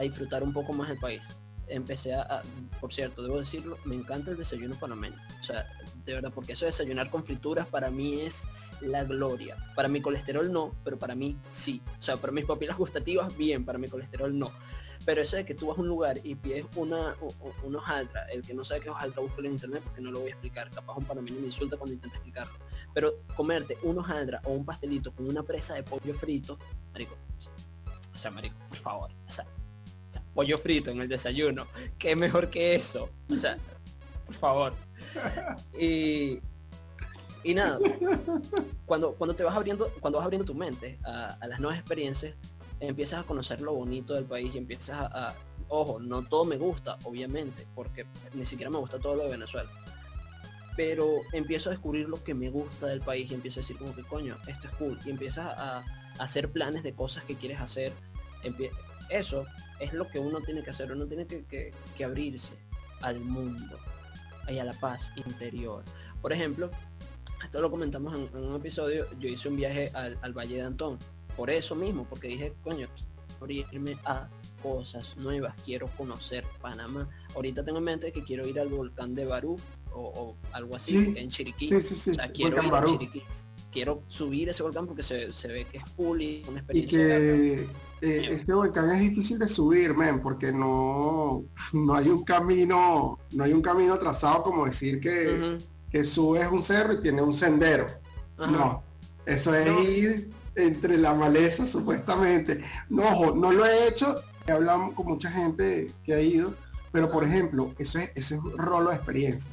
[SPEAKER 2] disfrutar un poco más el país. Empecé a, por cierto, debo decirlo, me encanta el desayuno panameño. O sea, de verdad, porque eso de desayunar con frituras para mí es la gloria. Para mi colesterol no, pero para mí sí. O sea, para mis papilas gustativas bien, para mi colesterol no. Pero eso de que tú vas a un lugar y pides una, un hojaldra, el que no sabe qué hojaldra, busca en internet porque no lo voy a explicar. Capaz un panameño me insulta cuando intenta explicarlo. Pero comerte un hojaldra o un pastelito con una presa de pollo frito, marico, o sea, marico, por favor, o sea, pollo frito en el desayuno, ¿qué mejor que eso? O sea, por favor. Y, y nada, cuando, cuando te vas abriendo, cuando vas abriendo tu mente a las nuevas experiencias, empiezas a conocer lo bonito del país y empiezas a, ojo, no todo me gusta, obviamente, porque ni siquiera me gusta todo lo de Venezuela. Pero empiezo a descubrir lo que me gusta del país y empiezo a decir como que coño, esto es cool. Y empiezas a, hacer planes de cosas que quieres hacer. Eso es lo que uno tiene que hacer. Uno tiene que, abrirse al mundo y a la paz interior. Por ejemplo, esto lo comentamos en, un episodio, yo hice un viaje al, al Valle de Antón por eso mismo, porque dije, coño, irme a cosas nuevas, quiero conocer Panamá. Ahorita tengo en mente que quiero ir al volcán de Barú o, algo así, en Chiriquí.
[SPEAKER 1] Sí, sí, sí.
[SPEAKER 2] quiero ir a Chiriquí. Quiero subir ese volcán porque se, ve que es cool y una experiencia.
[SPEAKER 1] Y que eh, este volcán es difícil de subir, men, porque no, no hay un camino, no hay un camino trazado como decir que, que subes un cerro y tiene un sendero. No, eso es ir entre la maleza supuestamente. No, no lo he hecho, he hablado con mucha gente que ha ido, pero por ejemplo, eso es, ese es un rolo de experiencia.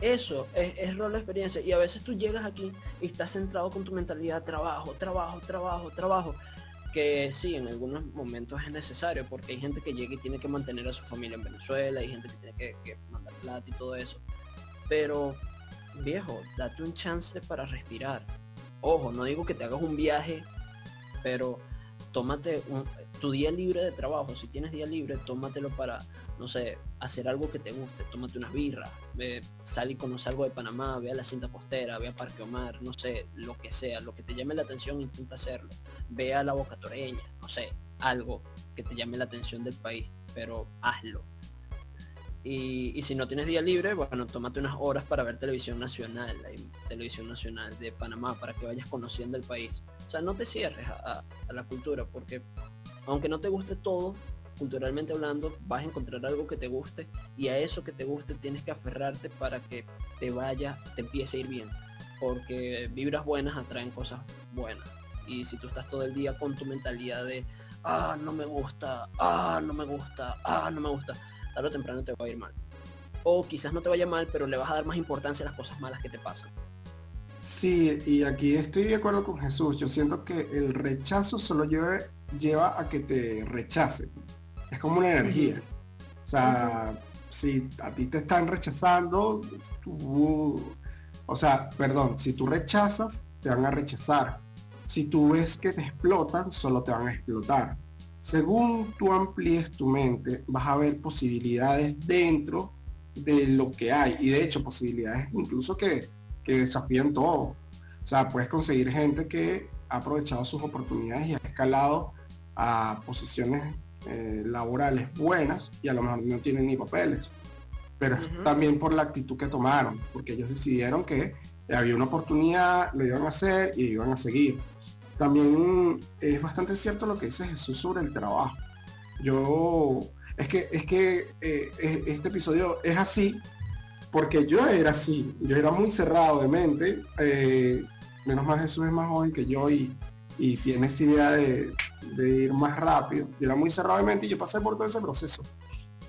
[SPEAKER 2] Eso es, es rolo de experiencia y a veces tú llegas aquí y estás centrado con tu mentalidad trabajo, trabajo, trabajo, trabajo que sí, en algunos momentos es necesario, porque hay gente que llega y tiene que mantener a su familia en Venezuela, hay gente que tiene que mandar plata y todo eso. Pero, viejo, date un chance para respirar. Ojo, no digo que te hagas un viaje, pero tómate tu día libre de trabajo. Si tienes día libre, tómatelo para, no sé, hacer algo que te guste. Tómate unas birras, ve, sal y conoce algo de Panamá, ve a la cinta costera, ve a Parque Omar, no sé, lo que sea, lo que te llame la atención, intenta hacerlo. Ve a la Boca Toreña, no sé, algo que te llame la atención del país, pero hazlo. Y, si no tienes día libre, bueno, tómate unas horas para ver televisión nacional, televisión nacional de Panamá, para que vayas conociendo el país. O sea, no te cierres a, la cultura, porque aunque no te guste todo, culturalmente hablando, vas a encontrar algo que te guste y a eso que te guste tienes que aferrarte para que te vaya, te empiece a ir bien. Porque vibras buenas atraen cosas buenas. Y si tú estás todo el día con tu mentalidad de, ah, no me gusta, ah, no me gusta, ah, no me gusta, tarde o temprano te va a ir mal. O quizás no te vaya mal, pero le vas a dar más importancia a las cosas malas que te pasan.
[SPEAKER 1] Sí, y aquí estoy de acuerdo con Jesús. Yo siento que el rechazo solo lleva, lleva a que te rechace. Es como una energía. O sea, si a ti te están rechazando, tú, o sea, perdón, si tú rechazas, te van a rechazar. Si tú ves que te explotan, solo te van a explotar. Según tú amplíes tu mente, vas a ver posibilidades dentro de lo que hay. Y de hecho, posibilidades incluso que que desafían todo. O sea, puedes conseguir gente que ha aprovechado sus oportunidades y ha escalado a posiciones eh, laborales buenas y a lo mejor no tienen ni papeles. Pero también por la actitud que tomaron, porque ellos decidieron que había una oportunidad, lo iban a hacer y iban a seguir. También es bastante cierto lo que dice Jesús sobre el trabajo. Yo, es que, es que eh, este episodio es así porque yo era así, yo era muy cerrado de mente, eh, menos mal Jesús es más joven que yo y, y tiene esa idea de, ir más rápido, yo era muy cerrado de mente y yo pasé por todo ese proceso.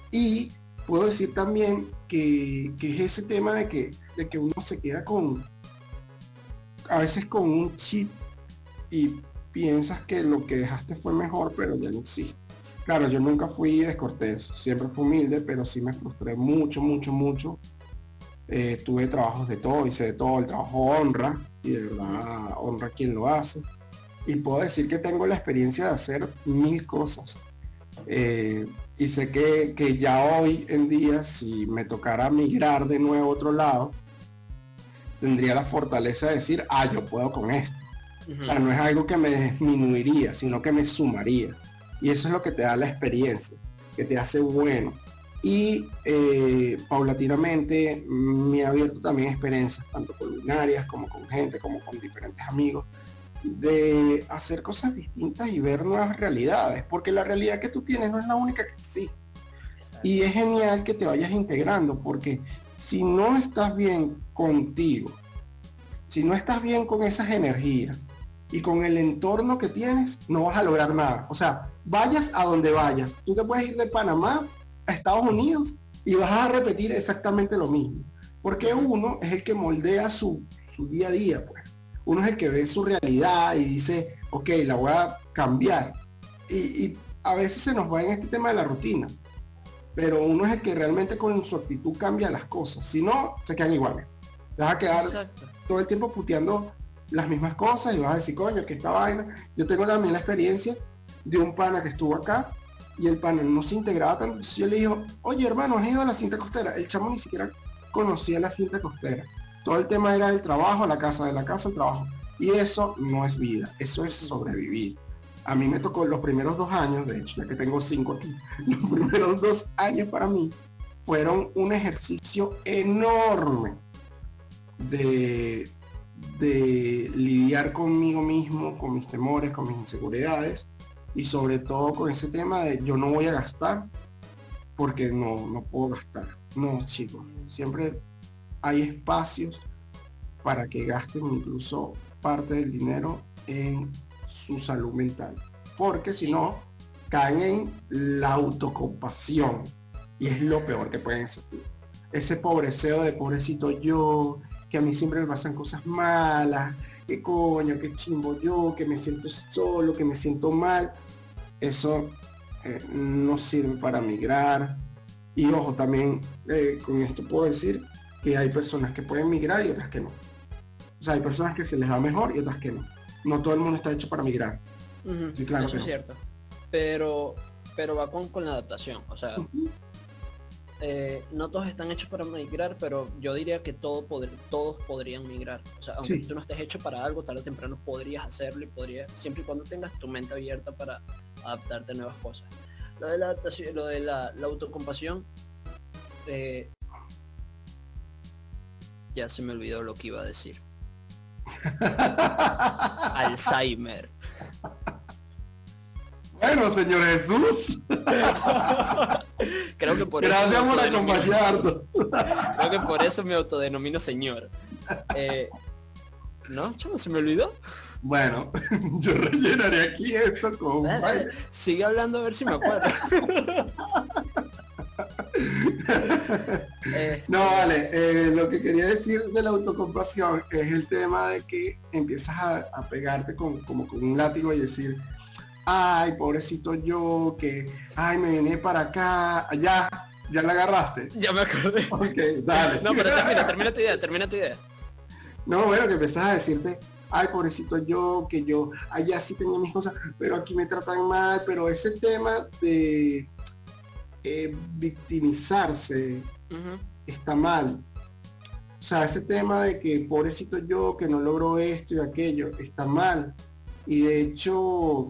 [SPEAKER 1] Y puedo decir también que, es ese tema de que, de que uno se queda con, a veces con un chip y piensas que lo que dejaste fue mejor, pero ya no existe. Claro, yo nunca fui descortés, siempre fui humilde, pero sí me frustré mucho, mucho, mucho eh, tuve trabajos de todo, hice de todo, el trabajo honra, y de verdad honra quien lo hace. Y puedo decir que tengo la experiencia de hacer mil cosas. Eh, y sé que, que, ya hoy en día, si me tocara migrar de nuevo a otro lado, tendría la fortaleza de decir, ah, yo puedo con esto. O sea, no es algo que me disminuiría, sino que me sumaría. Y eso es lo que te da la experiencia, que te hace bueno y eh, paulatinamente me ha abierto también experiencias, tanto culinarias como con gente, como con diferentes amigos, de hacer cosas distintas y ver nuevas realidades, porque la realidad que tú tienes no es la única que existe. Y es genial que te vayas integrando, porque si no estás bien contigo, si no estás bien con esas energías y con el entorno que tienes, no vas a lograr nada. O sea, vayas a donde vayas. Tú te puedes ir de Panamá Estados Unidos y vas a repetir exactamente lo mismo. Porque uno es el que moldea su, día a día, pues. Uno es el que ve su realidad y dice, ok, la voy a cambiar. Y, a veces se nos va en este tema de la rutina. Pero uno es el que realmente con su actitud cambia las cosas. Si no, se quedan iguales. Te vas a quedar todo el tiempo puteando las mismas cosas y vas a decir, coño, que esta vaina. Yo tengo también la experiencia de un pana que estuvo acá y el panel no se integraba tanto. yo le digo, oye hermano, ¿has ido a la cinta costera? El chamo ni siquiera conocía la cinta costera. Todo el tema era el trabajo, la casa, de la casa, el trabajo. Y eso no es vida, eso es sobrevivir. A mí me tocó los primeros dos años, de hecho, ya que tengo cinco aquí, *laughs* los primeros dos años para mí fueron un ejercicio enorme de, de lidiar conmigo mismo, con mis temores, con mis inseguridades y sobre todo con ese tema de yo no voy a gastar porque no, no puedo gastar. No, chicos, siempre hay espacios para que gasten incluso parte del dinero en su salud mental. Porque si no, caen en la autocompasión. Y es lo peor que pueden sentir. Ese pobreceo de pobrecito yo, que a mí siempre me pasan cosas malas, qué coño, qué chimbo yo, que me siento solo, que me siento mal. Eso eh, no sirve para migrar. Y ojo, también eh, con esto puedo decir que hay personas que pueden migrar y otras que no. O sea, hay personas que se les va mejor y otras que no. No todo el mundo está hecho para migrar.
[SPEAKER 2] sí, claro Eso es cierto. Pero, pero va con, con la adaptación. O sea, eh, no todos están hechos para migrar, pero yo diría que todo todos podrían migrar. O sea, aunque tú no estés hecho para algo, tarde o temprano podrías hacerlo y podrías, siempre y cuando tengas tu mente abierta para adaptarte a nuevas cosas. Lo de la adaptación, lo de la, autocompasión, eh, ya se me olvidó lo que iba a decir. *laughs* Alzheimer.
[SPEAKER 1] Bueno, señor Jesús. *laughs*
[SPEAKER 2] Creo que por
[SPEAKER 1] Gracias
[SPEAKER 2] eso
[SPEAKER 1] por acompañarnos.
[SPEAKER 2] Creo que por eso me autodenomino señor. Eh, ¿No? Chamo, se me olvidó.
[SPEAKER 1] Bueno, *laughs* yo rellenaré aquí esto con
[SPEAKER 2] Dale, dale. Sigue hablando a ver si me acuerdo. *laughs* Eh,
[SPEAKER 1] No, vale, eh, lo que quería decir de la autocompasión es el tema de que empiezas a, a pegarte con, como con un látigo y decir, ay, pobrecito yo, que, ay, me vine para acá, ya, ya la agarraste.
[SPEAKER 2] ya me acordé.
[SPEAKER 1] Ok, dale.
[SPEAKER 2] No, pero termina, termina tu idea, termina tu idea.
[SPEAKER 1] No, bueno, que empezás a decirte, ay, pobrecito yo, que yo allá sí tenía mis cosas, pero aquí me tratan mal, pero ese tema de eh, victimizarse está mal. O sea, ese tema de que pobrecito yo, que no logro esto y aquello, está mal. Y de hecho,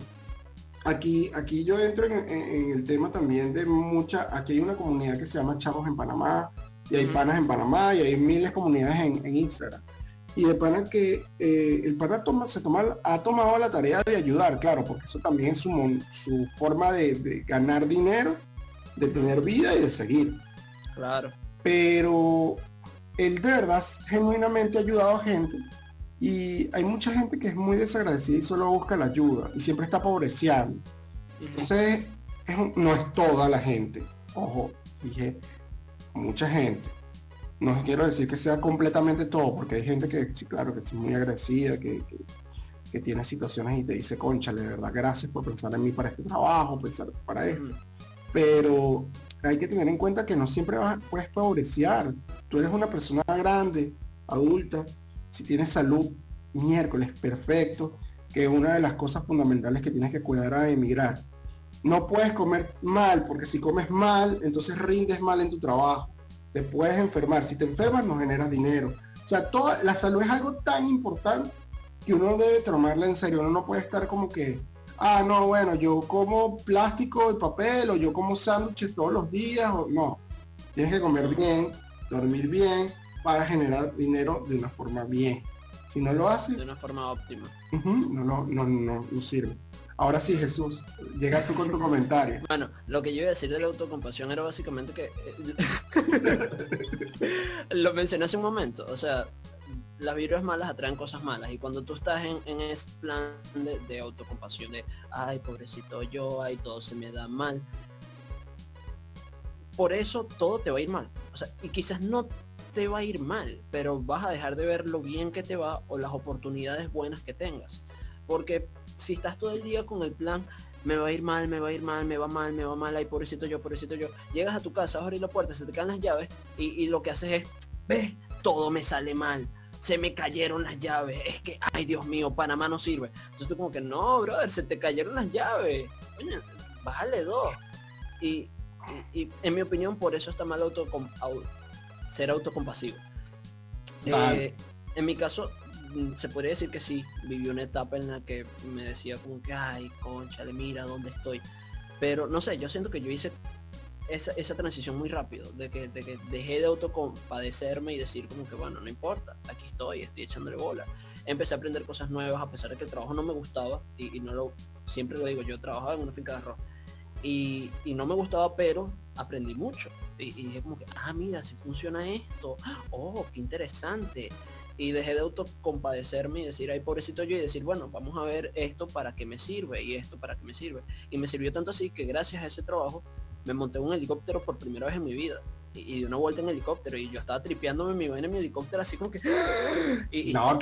[SPEAKER 1] aquí, aquí yo entro en, en- en el tema también de mucha, aquí hay una comunidad que se llama Chavos en Panamá, y hay panas en Panamá, y hay miles de comunidades en, en Instagram. Y de pana que eh, el pana toma, se toma, ha tomado la tarea de ayudar, claro, porque eso también es su, mon- su forma de, de ganar dinero, de tener vida y de seguir
[SPEAKER 2] Claro.
[SPEAKER 1] pero él de verdad genuinamente ha ayudado a gente y hay mucha gente que es muy desagradecida y solo busca la ayuda y siempre está pobreciando. Entonces, es un- no es toda la gente. Ojo, dije, mucha gente. No quiero decir que sea completamente todo, porque hay gente que sí, claro, que es muy agradecida, que, que- que tiene situaciones y te dice, concha, de verdad, gracias por pensar en mí para este trabajo, pensar para esto pero hay que tener en cuenta que no siempre vas, puedes favoreciar. Tú eres una persona grande, adulta, si tienes salud, miércoles, perfecto, que es una de las cosas fundamentales que tienes que cuidar a emigrar. No puedes comer mal, porque si comes mal, entonces rindes mal en tu trabajo. Te puedes enfermar. Si te enfermas, no generas dinero. O sea, toda, la salud es algo tan importante que uno debe tomarla en serio. Uno no puede estar como que, ah, no, bueno, yo como plástico y papel o yo como sándwiches todos los días o no. Tienes que comer bien, dormir bien para generar dinero de una forma bien. Si no lo haces,
[SPEAKER 2] De una forma óptima.
[SPEAKER 1] no, no, no, no, no sirve. Ahora sí, Jesús, llega tú con tu comentario.
[SPEAKER 2] Bueno, lo que yo iba a decir de la autocompasión era básicamente que eh, *laughs* lo mencioné hace un momento, o sea, las vibras malas atraen cosas malas y cuando tú estás en, en ese plan de, de autocompasión de ay pobrecito yo, ay todo se me da mal, por eso todo te va a ir mal, o sea, y quizás no te va a ir mal, pero vas a dejar de ver lo bien que te va o las oportunidades buenas que tengas, porque si estás todo el día con el plan me va a ir mal, me va a ir mal, me va mal, me va mal, ay pobrecito yo, pobrecito yo. Llegas a tu casa, vas abrir la puerta, se te caen las llaves y, lo que haces es, ves, todo me sale mal, se me cayeron las llaves, es que, ay Dios mío, Panamá no sirve. Entonces tú como que, no, brother, se te cayeron las llaves, bájale dos. Y, en mi opinión por eso está mal autocom- au- ser autocompasivo.
[SPEAKER 1] Vale.
[SPEAKER 2] Eh, en mi caso, mm, se podría decir que sí, viví una etapa en la que me decía como que, ay, conchale, mira dónde estoy. Pero no sé, yo siento que yo hice esa, esa transición muy rápido, de que, de que dejé de autocompadecerme y decir como que, bueno, no importa, aquí estoy, estoy echándole bola. Empecé a aprender cosas nuevas a pesar de que el trabajo no me gustaba y, y no lo, siempre lo digo, yo trabajaba en una finca de arroz y, y no me gustaba, pero aprendí mucho. Y, y dije como que, ah, mira, si funciona esto, oh, qué interesante. Y dejé de autocompadecerme y decir, ay, pobrecito yo, y decir, bueno, vamos a ver esto para qué me sirve y esto para qué me sirve. Y me sirvió tanto así que gracias a ese trabajo me monté un helicóptero por primera vez en mi vida. Y, y una vuelta en helicóptero y yo estaba tripeándome mi vaina en mi helicóptero así como que... *gasps* Y,
[SPEAKER 1] No,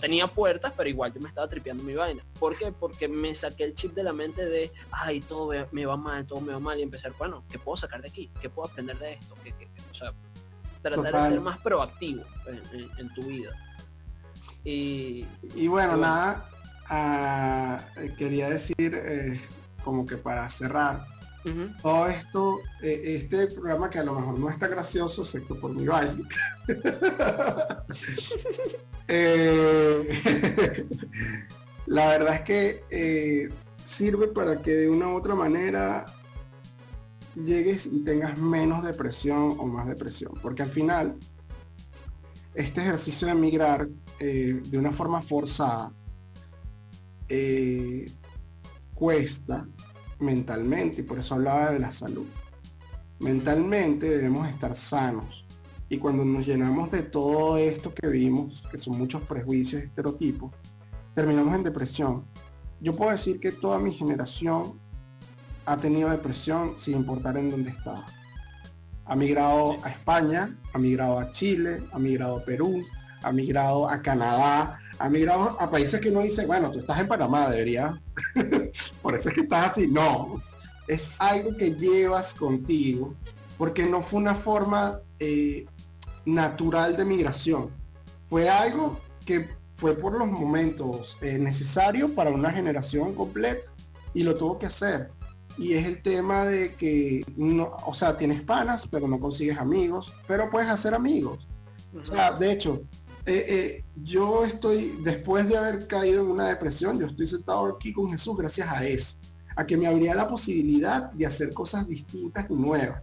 [SPEAKER 2] tenía puertas, pero igual yo me estaba tripeando mi vaina. ¿Por qué? Porque me saqué el chip de la mente de, ay, todo me- va mal, todo me va mal, y empezar, bueno, ¿qué puedo sacar de aquí? ¿Qué puedo aprender de esto? ¿Qué- qué- qué? O sea, tratar
[SPEAKER 1] Total.
[SPEAKER 2] de ser más proactivo en, en- en tu vida. Y
[SPEAKER 1] Y bueno,
[SPEAKER 2] Bueno.
[SPEAKER 1] nada, ah, quería decir, eh, como que para cerrar, todo esto, eh, este programa que a lo mejor no está gracioso, excepto por mi baile. *laughs* Eh, *laughs* la verdad es que eh, sirve para que de una u otra manera llegues y tengas menos depresión o más depresión. Porque al final, este ejercicio de emigrar eh, de una forma forzada, cuesta mentalmente, y por eso hablaba de la salud. Mentalmente debemos estar sanos. Y cuando nos llenamos de todo esto que vimos, que son muchos prejuicios, estereotipos, terminamos en depresión. Yo puedo decir que toda mi generación ha tenido depresión sin importar en dónde estaba. Ha migrado a España, ha migrado a Chile, ha migrado a Perú, ha migrado a Canadá, ha migrado a países que uno dice, bueno, tú estás en Panamá, debería. *laughs* Por eso es que estás así. No, es algo que llevas contigo, porque no fue una forma eh, natural de migración. Fue algo que fue por los momentos eh, necesarios para una generación completa y lo tuvo que hacer. Y es el tema de que, no, o sea, tienes panas, pero no consigues amigos, pero puedes hacer amigos. O sea, de hecho, eh, eh, yo estoy, después de haber caído en una depresión, yo estoy sentado aquí con Jesús gracias a eso, a que me abría la posibilidad de hacer cosas distintas y nuevas.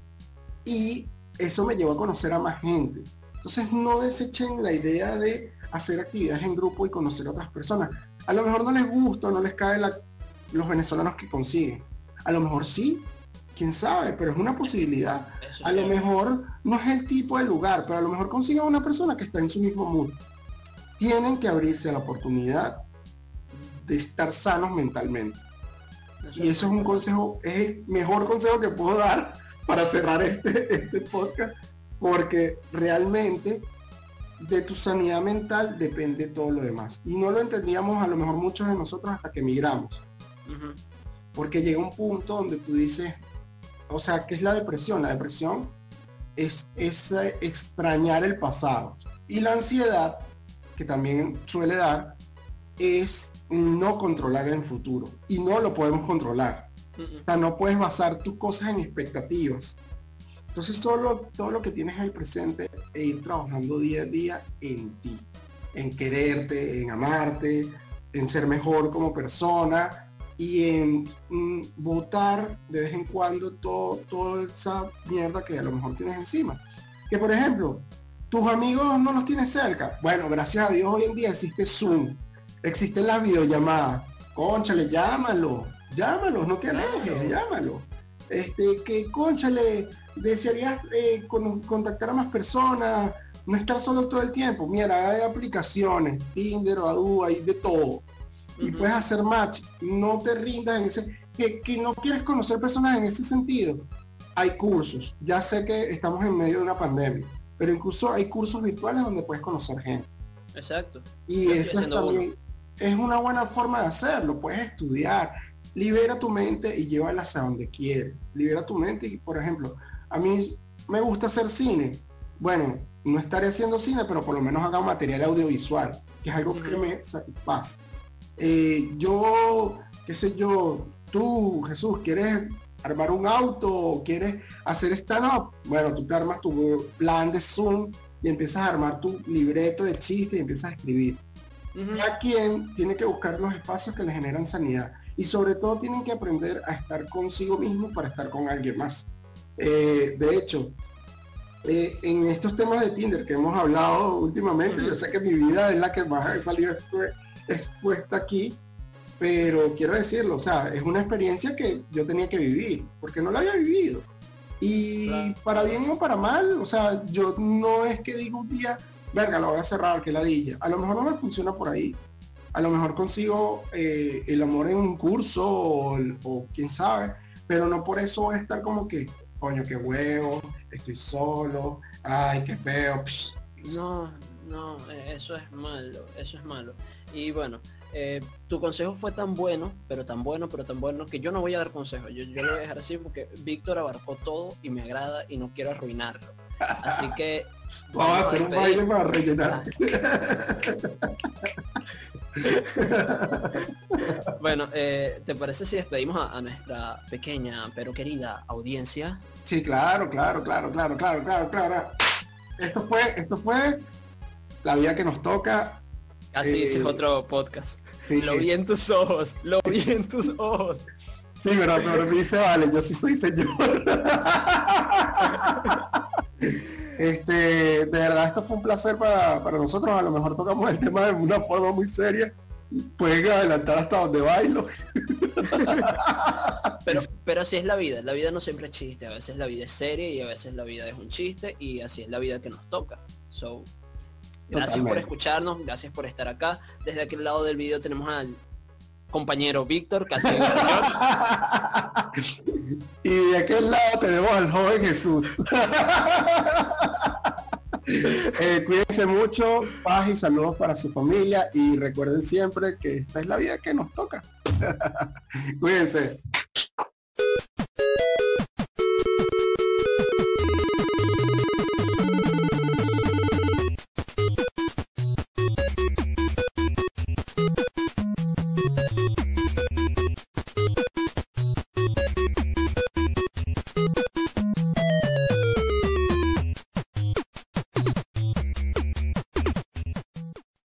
[SPEAKER 1] Y eso me llevó a conocer a más gente. Entonces no desechen la idea de hacer actividades en grupo y conocer a otras personas. A lo mejor no les gusta, no les cae los venezolanos que consiguen. A lo mejor sí, quién sabe, pero es una posibilidad. a lo mejor no es el tipo de lugar, pero a lo mejor consiguen una persona que está en su mismo mundo. Tienen que abrirse a la oportunidad de estar sanos mentalmente. y eso es un consejo, es el mejor consejo que puedo dar para cerrar este, este podcast, porque realmente de tu sanidad mental depende todo lo demás. Y no lo entendíamos a lo mejor muchos de nosotros hasta que emigramos. Porque llega un punto donde tú dices, o sea, ¿qué es la depresión? La depresión es, es extrañar el pasado. Y la ansiedad, que también suele dar, es no controlar el futuro. Y no lo podemos controlar. O sea, no puedes basar tus cosas en expectativas. Entonces solo todo lo que tienes ahí presente e ir trabajando día a día en ti, en quererte, en amarte, en ser mejor como persona y en mm, votar de vez en cuando todo, toda esa mierda que a lo mejor tienes encima. Que por ejemplo, tus amigos no los tienes cerca. Bueno, gracias a Dios hoy en día existe Zoom, existen las videollamadas. Conchale, llámalo, llámalo, no te alejes, llámalo. Este, que conchale, desearías eh, contactar a más personas, no estar solo todo el tiempo. Mira, hay aplicaciones, Tinder, Adu, hay de todo. Y puedes hacer match. No te rindas en ese... Que, que no quieres conocer personas en ese sentido. Hay cursos. Ya sé que estamos en medio de una pandemia, pero incluso hay cursos virtuales donde puedes conocer gente.
[SPEAKER 2] Exacto.
[SPEAKER 1] Y eso también es una buena forma de hacerlo. Puedes estudiar, libera tu mente y llévala hacia donde quieres. Libera tu mente y, por ejemplo, a mí me gusta hacer cine. Bueno, no estaré haciendo cine, pero por lo menos haga material audiovisual, que es algo que me satisface. Eh, yo, qué sé yo, tú, Jesús, ¿quieres armar un auto? ¿Quieres hacer stand-up? Bueno, tú te armas tu plan de Zoom y empiezas a armar tu libreto de chiste y empiezas a escribir. A quien tiene que buscar los espacios que le generan sanidad y sobre todo tienen que aprender a estar consigo mismo para estar con alguien más. Eh, de hecho, eh, en estos temas de Tinder que hemos hablado últimamente, yo sé que mi vida es la que más ha salido expuesta aquí, pero quiero decirlo, o sea, es una experiencia que yo tenía que vivir, porque no la había vivido. Y para bien o para mal, o sea, yo no es que digo un día, verga, lo voy a cerrar, que ladilla. A lo mejor no me funciona por ahí. A lo mejor consigo eh, el amor en un curso o, o quién sabe, pero no por eso voy a estar como que, coño, qué huevo, estoy solo, ay, qué feo.
[SPEAKER 2] No, no, e, eso es malo, eso es malo. Y bueno, eh, tu consejo fue tan bueno, pero tan bueno, pero tan bueno, que yo no voy a dar consejo. Yo, yo lo voy a dejar así porque Víctor abarcó todo y me agrada y no quiero arruinarlo. Así que... *laughs*
[SPEAKER 1] Vamos a hacer un baile para rellenar. *laughs*
[SPEAKER 2] bueno, eh, ¿te parece si despedimos a, nuestra pequeña pero querida audiencia?
[SPEAKER 1] Sí, claro, claro, claro, claro, claro, claro, claro. Esto fue, esto fue la vida que nos toca.
[SPEAKER 2] Así ese es eh, otro podcast. lo vi en tus ojos, lo vi en tus ojos.
[SPEAKER 1] Sí, pero, pero me dice, vale, yo sí soy señor. Este, de verdad, esto fue un placer para, nosotros. A lo mejor tocamos el tema de una forma muy seria, pueden adelantar hasta donde bailo.
[SPEAKER 2] pero, pero así es la vida, la vida no siempre es chiste, a veces la vida es seria y a veces la vida es un chiste y así es la vida que nos toca. So, gracias por escucharnos, gracias por estar acá. Desde aquel lado del video tenemos al compañero Víctor, casi señor. *laughs*
[SPEAKER 1] y de aquel lado tenemos al joven Jesús. *laughs* Eh, cuídense mucho, paz y saludos para su familia y recuerden siempre que esta es la vida que nos toca. *laughs* cuídense.